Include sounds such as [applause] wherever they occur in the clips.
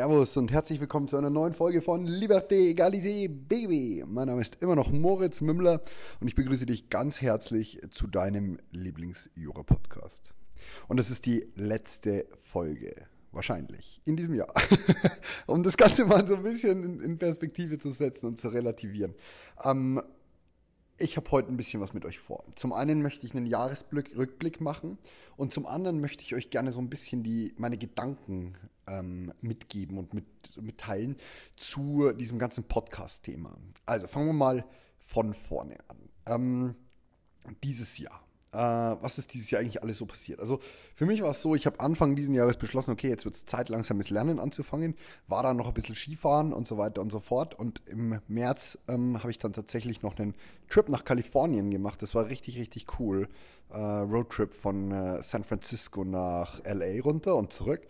Servus und herzlich willkommen zu einer neuen Folge von Liberté, Egalité, BGB. Mein Name ist immer noch Moritz Mümmler und ich begrüße dich ganz herzlich zu deinem Lieblings-Jura-Podcast. Und es ist die letzte Folge, wahrscheinlich, in diesem Jahr. [laughs] um das Ganze mal so ein bisschen in Perspektive zu setzen und zu relativieren. Ähm, ich habe heute ein bisschen was mit euch vor. Zum einen möchte ich einen Jahresrückblick machen und zum anderen möchte ich euch gerne so ein bisschen die, meine Gedanken ähm, mitgeben und mit, mitteilen zu diesem ganzen Podcast-Thema. Also fangen wir mal von vorne an. Ähm, dieses Jahr äh, was ist dieses Jahr eigentlich alles so passiert. Also für mich war es so, ich habe Anfang dieses Jahres beschlossen, okay, jetzt wird es Zeit, langsames Lernen anzufangen. War dann noch ein bisschen Skifahren und so weiter und so fort. Und im März ähm, habe ich dann tatsächlich noch einen Trip nach Kalifornien gemacht. Das war richtig, richtig cool. Äh, Roadtrip von äh, San Francisco nach LA runter und zurück.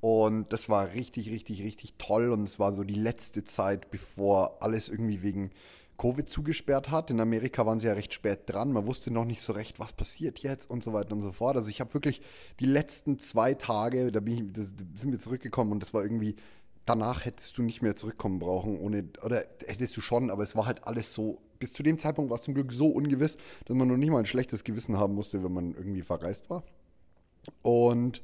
Und das war richtig, richtig, richtig toll. Und es war so die letzte Zeit, bevor alles irgendwie wegen Covid zugesperrt hat. In Amerika waren sie ja recht spät dran. Man wusste noch nicht so recht, was passiert jetzt und so weiter und so fort. Also ich habe wirklich die letzten zwei Tage, da, ich, da sind wir zurückgekommen und das war irgendwie, danach hättest du nicht mehr zurückkommen brauchen, ohne, oder hättest du schon, aber es war halt alles so, bis zu dem Zeitpunkt war es zum Glück so ungewiss, dass man noch nicht mal ein schlechtes Gewissen haben musste, wenn man irgendwie verreist war. Und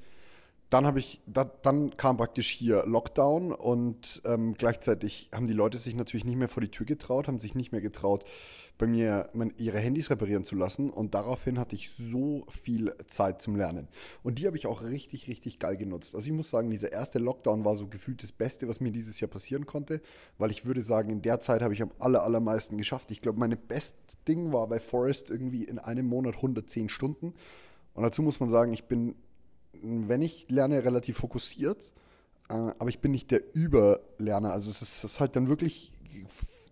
dann habe ich, da, dann kam praktisch hier Lockdown und ähm, gleichzeitig haben die Leute sich natürlich nicht mehr vor die Tür getraut, haben sich nicht mehr getraut, bei mir mein, ihre Handys reparieren zu lassen und daraufhin hatte ich so viel Zeit zum Lernen. Und die habe ich auch richtig, richtig geil genutzt. Also ich muss sagen, dieser erste Lockdown war so gefühlt das Beste, was mir dieses Jahr passieren konnte, weil ich würde sagen, in der Zeit habe ich am aller, allermeisten geschafft. Ich glaube, meine best Ding war bei Forest irgendwie in einem Monat 110 Stunden. Und dazu muss man sagen, ich bin wenn ich lerne, relativ fokussiert, äh, aber ich bin nicht der Überlerner. Also es ist, es ist, halt dann wirklich,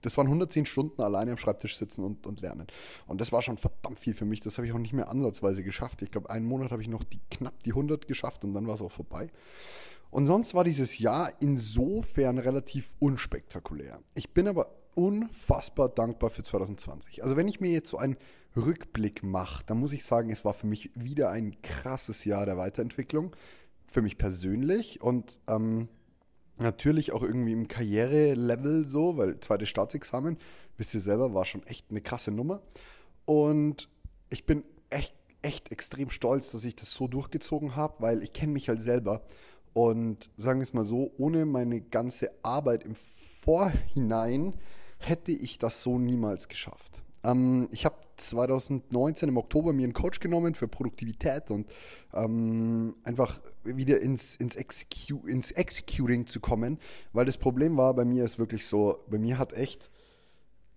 das waren 110 Stunden alleine am Schreibtisch sitzen und, und lernen. Und das war schon verdammt viel für mich. Das habe ich auch nicht mehr ansatzweise geschafft. Ich glaube, einen Monat habe ich noch die, knapp die 100 geschafft und dann war es auch vorbei. Und sonst war dieses Jahr insofern relativ unspektakulär. Ich bin aber unfassbar dankbar für 2020. Also wenn ich mir jetzt so ein Rückblick mache, dann muss ich sagen, es war für mich wieder ein krasses Jahr der Weiterentwicklung. Für mich persönlich und ähm, natürlich auch irgendwie im Karrierelevel so, weil zweites Staatsexamen, wisst ihr selber, war schon echt eine krasse Nummer. Und ich bin echt, echt extrem stolz, dass ich das so durchgezogen habe, weil ich kenne mich halt selber. Und sagen wir es mal so, ohne meine ganze Arbeit im Vorhinein hätte ich das so niemals geschafft. Ähm, ich habe 2019 im Oktober mir einen Coach genommen für Produktivität und ähm, einfach wieder ins, ins, Execu ins Executing zu kommen, weil das Problem war, bei mir ist wirklich so, bei mir hat echt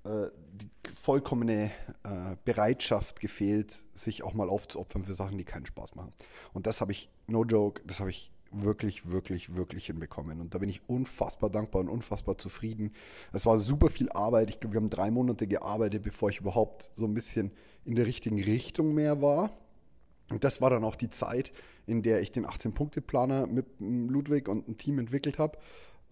äh, die vollkommene äh, Bereitschaft gefehlt, sich auch mal aufzuopfern für Sachen, die keinen Spaß machen. Und das habe ich, no joke, das habe ich wirklich, wirklich, wirklich hinbekommen. Und da bin ich unfassbar dankbar und unfassbar zufrieden. Es war super viel Arbeit. Ich glaube, wir haben drei Monate gearbeitet, bevor ich überhaupt so ein bisschen in der richtigen Richtung mehr war. Und das war dann auch die Zeit, in der ich den 18-Punkte-Planer mit Ludwig und einem Team entwickelt habe.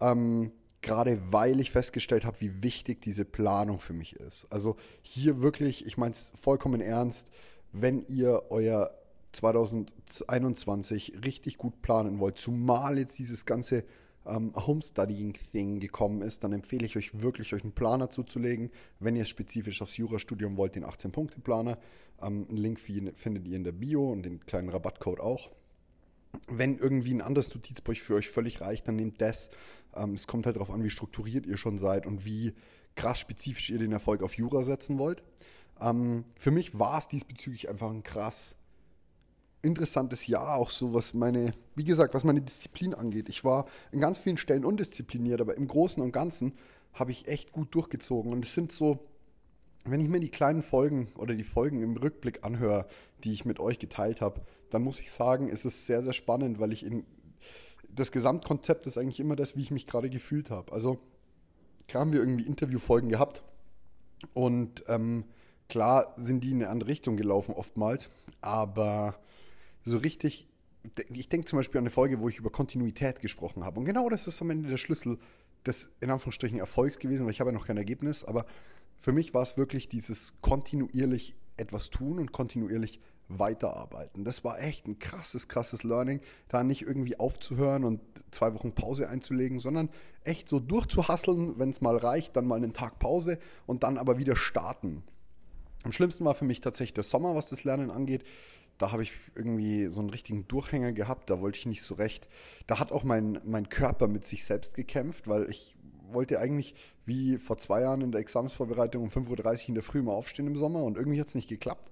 Ähm, gerade weil ich festgestellt habe, wie wichtig diese Planung für mich ist. Also hier wirklich, ich meine es vollkommen ernst, wenn ihr euer 2021 richtig gut planen wollt, zumal jetzt dieses ganze ähm, Homestudying-Thing gekommen ist, dann empfehle ich euch wirklich, euch einen Planer zuzulegen. Wenn ihr spezifisch aufs Jurastudium wollt, den 18-Punkte-Planer. Ähm, einen Link findet ihr in der Bio und den kleinen Rabattcode auch. Wenn irgendwie ein anderes Notizbuch für euch völlig reicht, dann nehmt das. Ähm, es kommt halt darauf an, wie strukturiert ihr schon seid und wie krass spezifisch ihr den Erfolg auf Jura setzen wollt. Ähm, für mich war es diesbezüglich einfach ein krass interessantes Jahr, auch so, was meine, wie gesagt, was meine Disziplin angeht. Ich war in ganz vielen Stellen undiszipliniert, aber im Großen und Ganzen habe ich echt gut durchgezogen. Und es sind so, wenn ich mir die kleinen Folgen oder die Folgen im Rückblick anhöre, die ich mit euch geteilt habe, dann muss ich sagen, es ist sehr, sehr spannend, weil ich in das Gesamtkonzept ist eigentlich immer das, wie ich mich gerade gefühlt habe. Also, klar haben wir irgendwie Interviewfolgen gehabt und ähm, klar sind die in eine andere Richtung gelaufen oftmals, aber so richtig, ich denke zum Beispiel an eine Folge, wo ich über Kontinuität gesprochen habe. Und genau das ist am Ende der Schlüssel des, in Anführungsstrichen, Erfolgs gewesen, weil ich habe ja noch kein Ergebnis, aber für mich war es wirklich dieses kontinuierlich etwas tun und kontinuierlich weiterarbeiten. Das war echt ein krasses, krasses Learning, da nicht irgendwie aufzuhören und zwei Wochen Pause einzulegen, sondern echt so durchzuhasseln, wenn es mal reicht, dann mal einen Tag Pause und dann aber wieder starten. Am schlimmsten war für mich tatsächlich der Sommer, was das Lernen angeht. Da habe ich irgendwie so einen richtigen Durchhänger gehabt, da wollte ich nicht so recht. Da hat auch mein, mein Körper mit sich selbst gekämpft, weil ich wollte eigentlich wie vor zwei Jahren in der Examensvorbereitung um 5.30 Uhr in der Früh mal aufstehen im Sommer und irgendwie hat es nicht geklappt.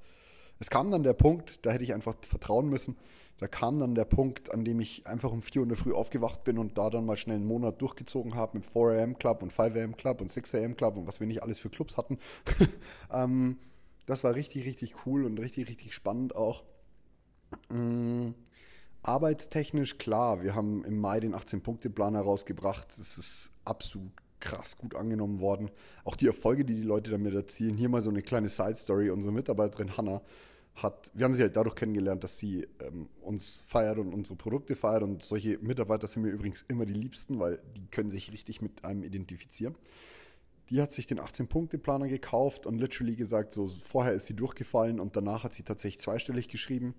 Es kam dann der Punkt, da hätte ich einfach vertrauen müssen. Da kam dann der Punkt, an dem ich einfach um 4 Uhr in der Früh aufgewacht bin und da dann mal schnell einen Monat durchgezogen habe mit 4 am Club und 5 am Club und 6 am Club und was wir nicht alles für Clubs hatten. [laughs] ähm, das war richtig, richtig cool und richtig, richtig spannend auch. Ähm, arbeitstechnisch klar, wir haben im Mai den 18-Punkte-Plan herausgebracht. Das ist absolut krass gut angenommen worden. Auch die Erfolge, die die Leute damit erzielen. Hier mal so eine kleine Side-Story. Unsere Mitarbeiterin Hannah hat, wir haben sie halt dadurch kennengelernt, dass sie ähm, uns feiert und unsere Produkte feiert. Und solche Mitarbeiter sind mir übrigens immer die liebsten, weil die können sich richtig mit einem identifizieren. Die hat sich den 18-Punkte-Planer gekauft und literally gesagt, so vorher ist sie durchgefallen und danach hat sie tatsächlich zweistellig geschrieben.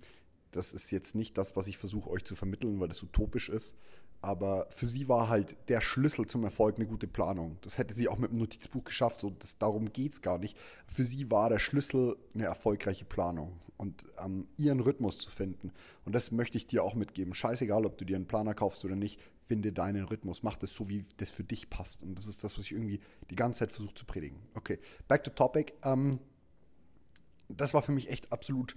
Das ist jetzt nicht das, was ich versuche euch zu vermitteln, weil das utopisch ist. Aber für sie war halt der Schlüssel zum Erfolg eine gute Planung. Das hätte sie auch mit dem Notizbuch geschafft, so das, darum geht es gar nicht. Für sie war der Schlüssel eine erfolgreiche Planung und ähm, ihren Rhythmus zu finden. Und das möchte ich dir auch mitgeben. Scheißegal, ob du dir einen Planer kaufst oder nicht, finde deinen Rhythmus. Mach das so, wie das für dich passt. Und das ist das, was ich irgendwie die ganze Zeit versuche zu predigen. Okay, back to topic. Ähm, das war für mich echt absolut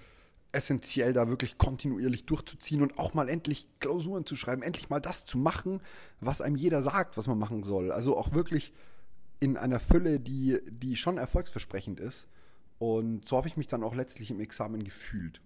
essentiell, da wirklich kontinuierlich durchzuziehen und auch mal endlich Klausuren zu schreiben, endlich mal das zu machen, was einem jeder sagt, was man machen soll. Also auch wirklich in einer Fülle, die, die schon erfolgsversprechend ist. Und so habe ich mich dann auch letztlich im Examen gefühlt.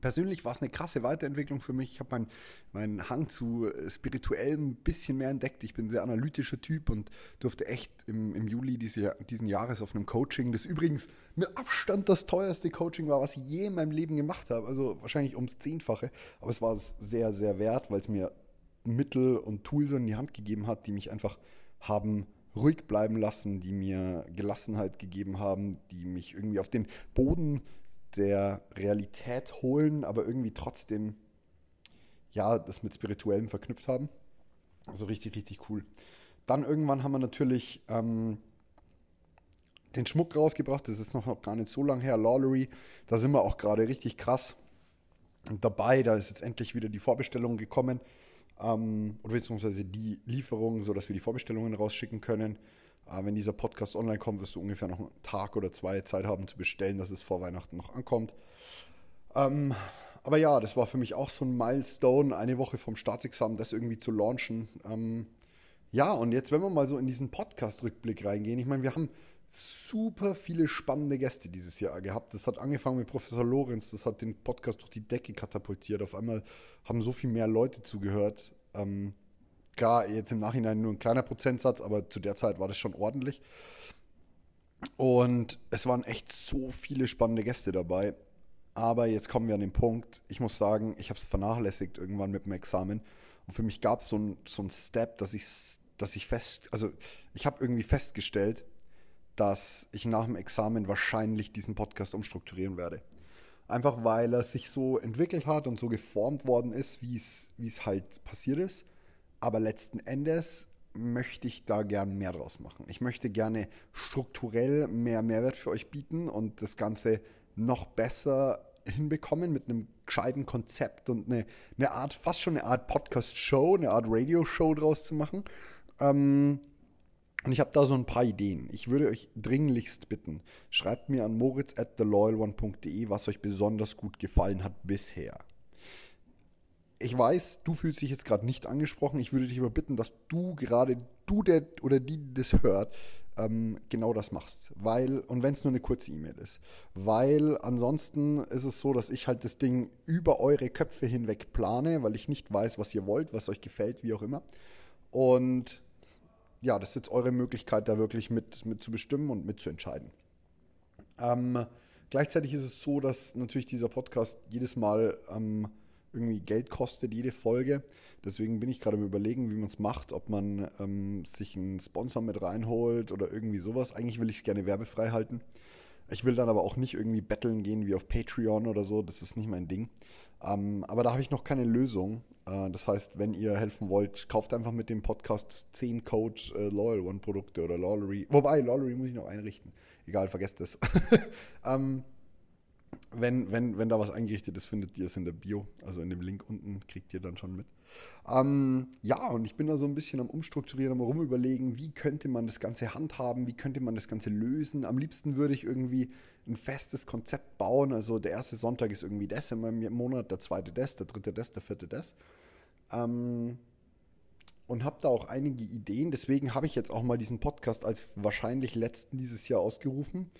Persönlich war es eine krasse Weiterentwicklung für mich. Ich habe meinen mein Hang zu spirituellem ein bisschen mehr entdeckt. Ich bin ein sehr analytischer Typ und durfte echt im, im Juli diese, diesen Jahres auf einem Coaching, das übrigens mit Abstand das teuerste Coaching war, was ich je in meinem Leben gemacht habe. Also wahrscheinlich ums Zehnfache. Aber es war es sehr, sehr wert, weil es mir Mittel und Tools in die Hand gegeben hat, die mich einfach haben ruhig bleiben lassen, die mir Gelassenheit gegeben haben, die mich irgendwie auf den Boden der Realität holen, aber irgendwie trotzdem, ja, das mit Spirituellem verknüpft haben. Also richtig, richtig cool. Dann irgendwann haben wir natürlich ähm, den Schmuck rausgebracht. Das ist noch gar nicht so lange her. Lawlery, da sind wir auch gerade richtig krass dabei. Da ist jetzt endlich wieder die Vorbestellung gekommen. Ähm, oder beziehungsweise die Lieferung, sodass wir die Vorbestellungen rausschicken können. Äh, wenn dieser Podcast online kommt, wirst du ungefähr noch einen Tag oder zwei Zeit haben zu bestellen, dass es vor Weihnachten noch ankommt. Ähm, aber ja, das war für mich auch so ein Milestone, eine Woche vom Staatsexamen, das irgendwie zu launchen. Ähm, ja, und jetzt, wenn wir mal so in diesen Podcast-Rückblick reingehen, ich meine, wir haben super viele spannende Gäste dieses Jahr gehabt. Das hat angefangen mit Professor Lorenz, das hat den Podcast durch die Decke katapultiert. Auf einmal haben so viel mehr Leute zugehört. Ähm, Klar, jetzt im Nachhinein nur ein kleiner Prozentsatz, aber zu der Zeit war das schon ordentlich. Und es waren echt so viele spannende Gäste dabei. Aber jetzt kommen wir an den Punkt, ich muss sagen, ich habe es vernachlässigt irgendwann mit dem Examen. Und für mich gab es so einen so Step, dass ich, dass ich fest, also ich habe irgendwie festgestellt, dass ich nach dem Examen wahrscheinlich diesen Podcast umstrukturieren werde. Einfach weil er sich so entwickelt hat und so geformt worden ist, wie es halt passiert ist. Aber letzten Endes möchte ich da gern mehr draus machen. Ich möchte gerne strukturell mehr Mehrwert für euch bieten und das Ganze noch besser hinbekommen mit einem gescheiten Konzept und eine, eine Art, fast schon eine Art Podcast-Show, eine Art Radio-Show draus zu machen. Ähm, und ich habe da so ein paar Ideen. Ich würde euch dringlichst bitten, schreibt mir an moritz at theloyalone.de, was euch besonders gut gefallen hat bisher ich weiß, du fühlst dich jetzt gerade nicht angesprochen. Ich würde dich aber bitten, dass du gerade, du der oder die, die das hört, ähm, genau das machst. Weil, und wenn es nur eine kurze E-Mail ist, weil ansonsten ist es so, dass ich halt das Ding über eure Köpfe hinweg plane, weil ich nicht weiß, was ihr wollt, was euch gefällt, wie auch immer. Und ja, das ist jetzt eure Möglichkeit, da wirklich mit, mit zu bestimmen und mitzuentscheiden. Ähm, gleichzeitig ist es so, dass natürlich dieser Podcast jedes Mal ähm, irgendwie Geld kostet, jede Folge. Deswegen bin ich gerade am Überlegen, wie man es macht, ob man ähm, sich einen Sponsor mit reinholt oder irgendwie sowas. Eigentlich will ich es gerne werbefrei halten. Ich will dann aber auch nicht irgendwie betteln gehen wie auf Patreon oder so. Das ist nicht mein Ding. Ähm, aber da habe ich noch keine Lösung. Äh, das heißt, wenn ihr helfen wollt, kauft einfach mit dem Podcast 10 Code äh, Loyal One Produkte oder Lollery. Wobei, Lollery muss ich noch einrichten. Egal, vergesst es. [laughs] ähm, wenn, wenn, wenn da was eingerichtet ist, findet ihr es in der Bio. Also in dem Link unten kriegt ihr dann schon mit. Ähm, ja, und ich bin da so ein bisschen am Umstrukturieren, am Rumüberlegen, wie könnte man das Ganze handhaben, wie könnte man das Ganze lösen. Am liebsten würde ich irgendwie ein festes Konzept bauen. Also der erste Sonntag ist irgendwie das in meinem Monat, der zweite das, der dritte das, der vierte das. Ähm, und habe da auch einige Ideen. Deswegen habe ich jetzt auch mal diesen Podcast als wahrscheinlich letzten dieses Jahr ausgerufen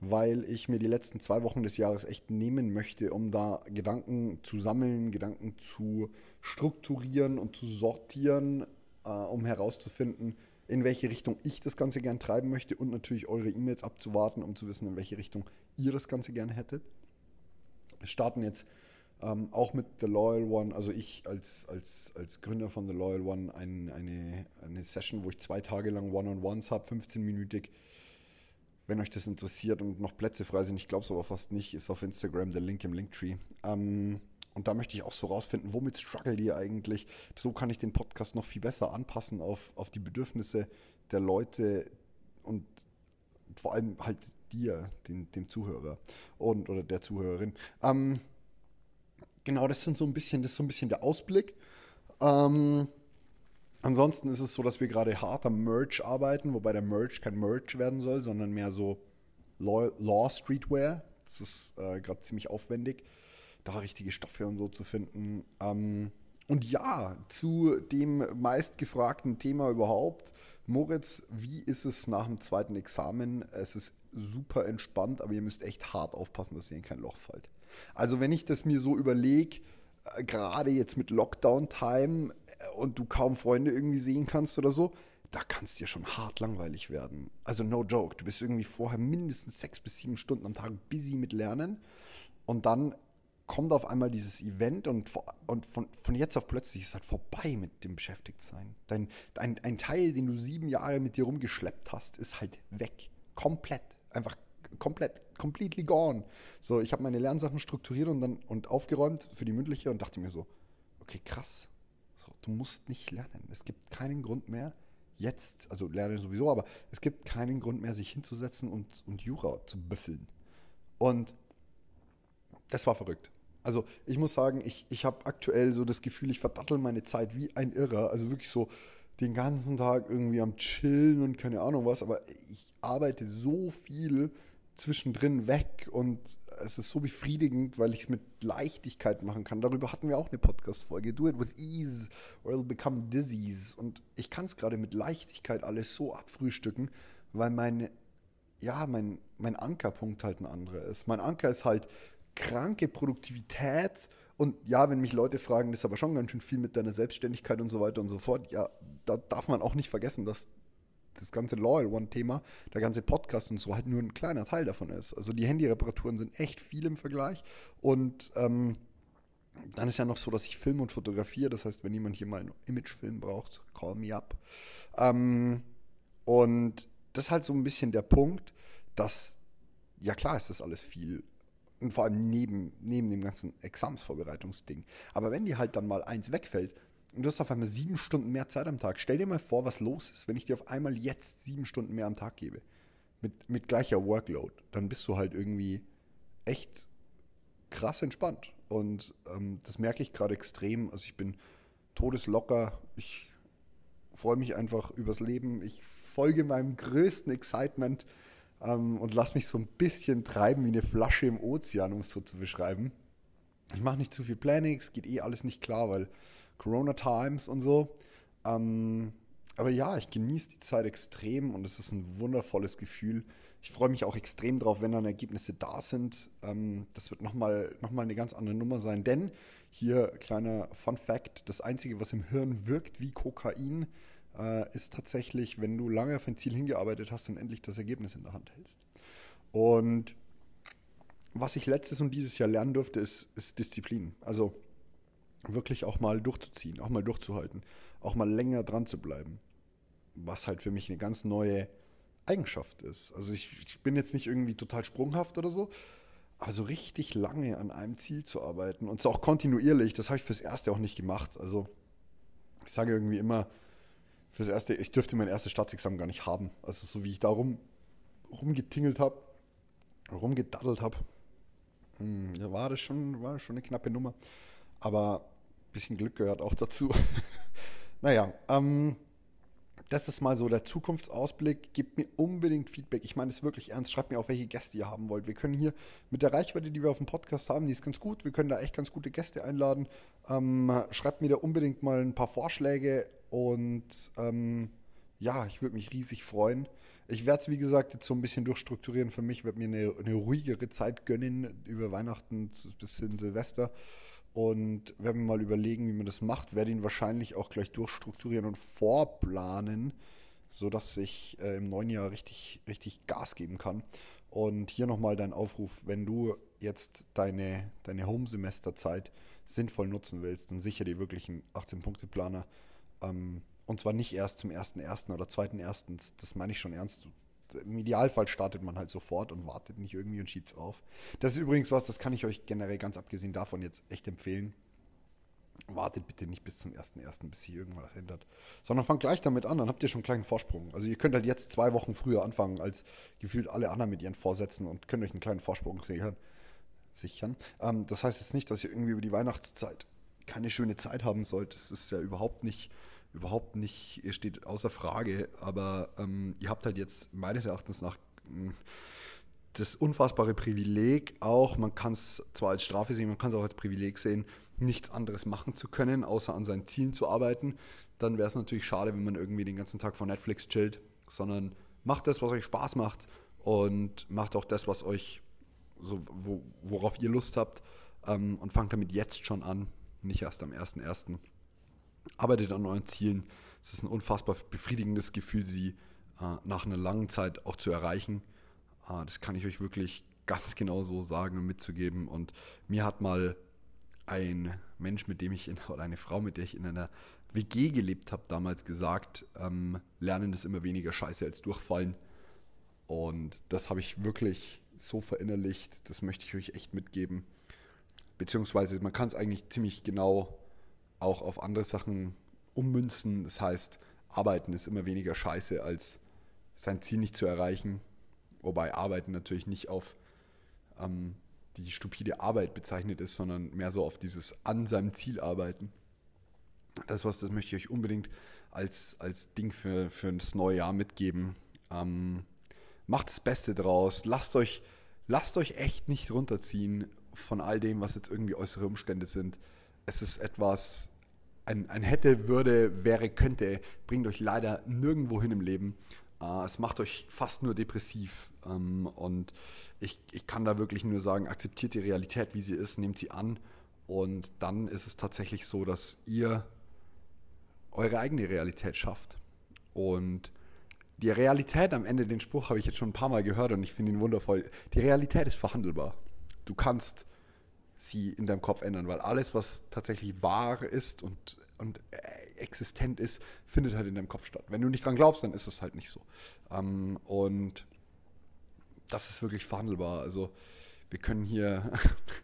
weil ich mir die letzten zwei Wochen des Jahres echt nehmen möchte, um da Gedanken zu sammeln, Gedanken zu strukturieren und zu sortieren, äh, um herauszufinden, in welche Richtung ich das Ganze gern treiben möchte und natürlich eure E-Mails abzuwarten, um zu wissen, in welche Richtung ihr das Ganze gerne hättet. Wir starten jetzt ähm, auch mit The Loyal One, also ich als, als, als Gründer von The Loyal One, ein, eine, eine Session, wo ich zwei Tage lang One-on-Ones habe, 15-minütig wenn euch das interessiert und noch Plätze frei sind, ich glaube es aber fast nicht, ist auf Instagram der Link im Linktree. Ähm, und da möchte ich auch so rausfinden, womit struggle ihr eigentlich? So kann ich den Podcast noch viel besser anpassen auf, auf die Bedürfnisse der Leute und vor allem halt dir, den, dem Zuhörer und oder der Zuhörerin. Ähm, genau, das sind so ein bisschen, das ist so ein bisschen der Ausblick. Ähm, Ansonsten ist es so, dass wir gerade hart am Merch arbeiten, wobei der Merch kein Merch werden soll, sondern mehr so Law, Law Streetwear. Das ist äh, gerade ziemlich aufwendig, da richtige Stoffe und so zu finden. Ähm, und ja, zu dem meistgefragten Thema überhaupt. Moritz, wie ist es nach dem zweiten Examen? Es ist super entspannt, aber ihr müsst echt hart aufpassen, dass ihr in kein Loch fallt. Also wenn ich das mir so überlege, gerade jetzt mit Lockdown-Time äh, und du kaum Freunde irgendwie sehen kannst oder so, da kann es dir schon hart langweilig werden. Also no joke, du bist irgendwie vorher mindestens sechs bis sieben Stunden am Tag busy mit Lernen und dann kommt auf einmal dieses Event und, und von, von jetzt auf plötzlich ist halt vorbei mit dem Beschäftigtsein. Dein, ein, ein Teil, den du sieben Jahre mit dir rumgeschleppt hast, ist halt weg. Komplett. Einfach komplett, completely gone. So, ich habe meine Lernsachen strukturiert und dann und aufgeräumt für die mündliche und dachte mir so, okay, krass. So, du musst nicht lernen. Es gibt keinen Grund mehr, jetzt, also lerne sowieso, aber es gibt keinen Grund mehr, sich hinzusetzen und, und Jura zu büffeln. Und das war verrückt. Also ich muss sagen, ich, ich habe aktuell so das Gefühl, ich verdattel meine Zeit wie ein Irrer. Also wirklich so den ganzen Tag irgendwie am Chillen und keine Ahnung was, aber ich arbeite so viel zwischendrin weg und es ist so befriedigend, weil ich es mit Leichtigkeit machen kann. Darüber hatten wir auch eine Podcast-Folge. Do it with ease or it'll become disease. Und ich kann es gerade mit Leichtigkeit alles so abfrühstücken, weil meine, ja, mein, mein Ankerpunkt halt ein anderer ist. Mein Anker ist halt kranke Produktivität und ja, wenn mich Leute fragen, das ist aber schon ganz schön viel mit deiner Selbstständigkeit und so weiter und so fort. Ja, da darf man auch nicht vergessen, dass das ganze Loyal One-Thema, der ganze Podcast und so halt nur ein kleiner Teil davon ist. Also die Handyreparaturen sind echt viel im Vergleich und ähm, dann ist ja noch so, dass ich filme und fotografiere. Das heißt, wenn jemand hier mal einen Imagefilm braucht, call me up. Ähm, und das ist halt so ein bisschen der Punkt, dass, ja klar ist das alles viel. Und vor allem neben, neben dem ganzen Examsvorbereitungsding. Aber wenn dir halt dann mal eins wegfällt, du hast auf einmal sieben Stunden mehr Zeit am Tag. Stell dir mal vor, was los ist, wenn ich dir auf einmal jetzt sieben Stunden mehr am Tag gebe. Mit, mit gleicher Workload. Dann bist du halt irgendwie echt krass entspannt. Und ähm, das merke ich gerade extrem. Also ich bin todeslocker. Ich freue mich einfach übers Leben. Ich folge meinem größten Excitement ähm, und lasse mich so ein bisschen treiben wie eine Flasche im Ozean, um es so zu beschreiben. Ich mache nicht zu viel Planning, es geht eh alles nicht klar, weil Corona Times und so. Ähm, aber ja, ich genieße die Zeit extrem und es ist ein wundervolles Gefühl. Ich freue mich auch extrem drauf, wenn dann Ergebnisse da sind. Ähm, das wird nochmal noch mal eine ganz andere Nummer sein. Denn hier kleiner Fun Fact: Das Einzige, was im Hirn wirkt wie Kokain, äh, ist tatsächlich, wenn du lange auf ein Ziel hingearbeitet hast und endlich das Ergebnis in der Hand hältst. Und was ich letztes und dieses Jahr lernen durfte, ist, ist Disziplin. Also wirklich auch mal durchzuziehen, auch mal durchzuhalten, auch mal länger dran zu bleiben. Was halt für mich eine ganz neue Eigenschaft ist. Also ich, ich bin jetzt nicht irgendwie total sprunghaft oder so, aber so richtig lange an einem Ziel zu arbeiten und so auch kontinuierlich, das habe ich fürs Erste auch nicht gemacht. Also ich sage irgendwie immer, fürs Erste, ich dürfte mein erstes Staatsexamen gar nicht haben. Also so wie ich da rum, rumgetingelt habe, rumgedaddelt habe, hm, war das schon, war das schon eine knappe Nummer. Aber ein bisschen Glück gehört auch dazu. [laughs] naja, ähm, das ist mal so der Zukunftsausblick. Gebt mir unbedingt Feedback. Ich meine es wirklich ernst. Schreibt mir auch, welche Gäste ihr haben wollt. Wir können hier mit der Reichweite, die wir auf dem Podcast haben, die ist ganz gut. Wir können da echt ganz gute Gäste einladen. Ähm, schreibt mir da unbedingt mal ein paar Vorschläge und ähm, ja, ich würde mich riesig freuen. Ich werde es, wie gesagt, jetzt so ein bisschen durchstrukturieren für mich. werde mir eine, eine ruhigere Zeit gönnen über Weihnachten bis Silvester und werden mal überlegen, wie man das macht. Werde ihn wahrscheinlich auch gleich durchstrukturieren und vorplanen, sodass ich äh, im neuen Jahr richtig, richtig Gas geben kann. Und hier nochmal dein Aufruf, wenn du jetzt deine, deine Home-Semesterzeit sinnvoll nutzen willst, dann sicher dir wirklich einen 18-Punkte-Planer. Ähm, und zwar nicht erst zum 1.1. oder 2.1. Das meine ich schon ernst im Idealfall startet man halt sofort und wartet nicht irgendwie und schiebt es auf. Das ist übrigens was, das kann ich euch generell ganz abgesehen davon jetzt echt empfehlen. Wartet bitte nicht bis zum 1.1., bis sich irgendwas ändert. Sondern fangt gleich damit an, dann habt ihr schon einen kleinen Vorsprung. Also ihr könnt halt jetzt zwei Wochen früher anfangen als gefühlt alle anderen mit ihren Vorsätzen und könnt euch einen kleinen Vorsprung sichern. sichern. Ähm, das heißt jetzt nicht, dass ihr irgendwie über die Weihnachtszeit keine schöne Zeit haben sollt. Das ist ja überhaupt nicht überhaupt nicht steht außer Frage, aber ähm, ihr habt halt jetzt meines Erachtens nach hm, das unfassbare Privileg auch, man kann es zwar als Strafe sehen, man kann es auch als Privileg sehen, nichts anderes machen zu können, außer an seinen Zielen zu arbeiten. Dann wäre es natürlich schade, wenn man irgendwie den ganzen Tag vor Netflix chillt, sondern macht das, was euch Spaß macht und macht auch das, was euch so, wo, worauf ihr Lust habt ähm, und fangt damit jetzt schon an, nicht erst am 1.1 arbeitet an euren Zielen. Es ist ein unfassbar befriedigendes Gefühl, sie äh, nach einer langen Zeit auch zu erreichen. Äh, das kann ich euch wirklich ganz genau so sagen und mitzugeben. Und mir hat mal ein Mensch, mit dem ich in, [laughs] oder eine Frau, mit der ich in einer WG gelebt habe, damals gesagt, ähm, Lernen ist immer weniger scheiße als Durchfallen. Und das habe ich wirklich so verinnerlicht, das möchte ich euch echt mitgeben. Beziehungsweise man kann es eigentlich ziemlich genau auch auf andere Sachen ummünzen. Das heißt, arbeiten ist immer weniger scheiße, als sein Ziel nicht zu erreichen. Wobei arbeiten natürlich nicht auf ähm, die stupide Arbeit bezeichnet ist, sondern mehr so auf dieses an seinem Ziel arbeiten. Das was, das möchte ich euch unbedingt als, als Ding für, für das neue Jahr mitgeben. Ähm, macht das Beste draus. Lasst euch, lasst euch echt nicht runterziehen von all dem, was jetzt irgendwie äußere Umstände sind. Es ist etwas, ein, ein hätte, würde, wäre, könnte, bringt euch leider nirgendwo hin im Leben. Äh, es macht euch fast nur depressiv. Ähm, und ich, ich kann da wirklich nur sagen, akzeptiert die Realität, wie sie ist, nehmt sie an. Und dann ist es tatsächlich so, dass ihr eure eigene Realität schafft. Und die Realität am Ende, den Spruch habe ich jetzt schon ein paar Mal gehört und ich finde ihn wundervoll. Die Realität ist verhandelbar. Du kannst sie in deinem Kopf ändern, weil alles, was tatsächlich wahr ist und, und existent ist, findet halt in deinem Kopf statt. Wenn du nicht dran glaubst, dann ist es halt nicht so. Ähm, und das ist wirklich verhandelbar. Also wir können hier,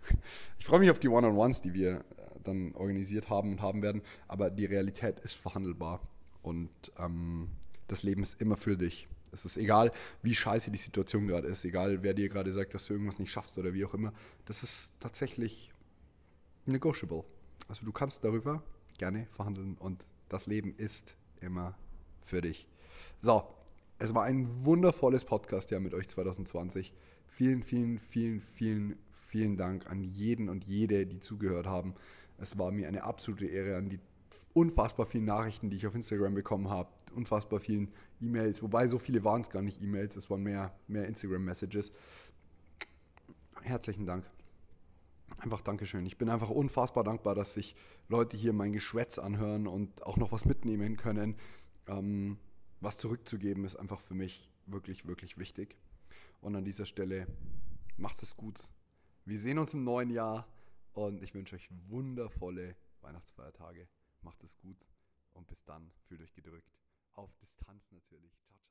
[laughs] ich freue mich auf die One-on-Ones, die wir dann organisiert haben und haben werden, aber die Realität ist verhandelbar und ähm, das Leben ist immer für dich. Es ist egal, wie scheiße die Situation gerade ist, egal wer dir gerade sagt, dass du irgendwas nicht schaffst oder wie auch immer. Das ist tatsächlich negotiable. Also du kannst darüber gerne verhandeln und das Leben ist immer für dich. So, es war ein wundervolles Podcast-Jahr mit euch 2020. Vielen, vielen, vielen, vielen, vielen Dank an jeden und jede, die zugehört haben. Es war mir eine absolute Ehre an die unfassbar vielen Nachrichten, die ich auf Instagram bekommen habe, unfassbar vielen E-Mails, wobei so viele waren es gar nicht E-Mails, es waren mehr, mehr Instagram-Messages. Herzlichen Dank. Einfach Dankeschön. Ich bin einfach unfassbar dankbar, dass sich Leute hier mein Geschwätz anhören und auch noch was mitnehmen können. Ähm, was zurückzugeben ist einfach für mich wirklich, wirklich wichtig. Und an dieser Stelle macht es gut. Wir sehen uns im neuen Jahr und ich wünsche euch wundervolle Weihnachtsfeiertage. Macht es gut und bis dann. Fühlt euch gedrückt. Auf Distanz natürlich. Ciao, ciao.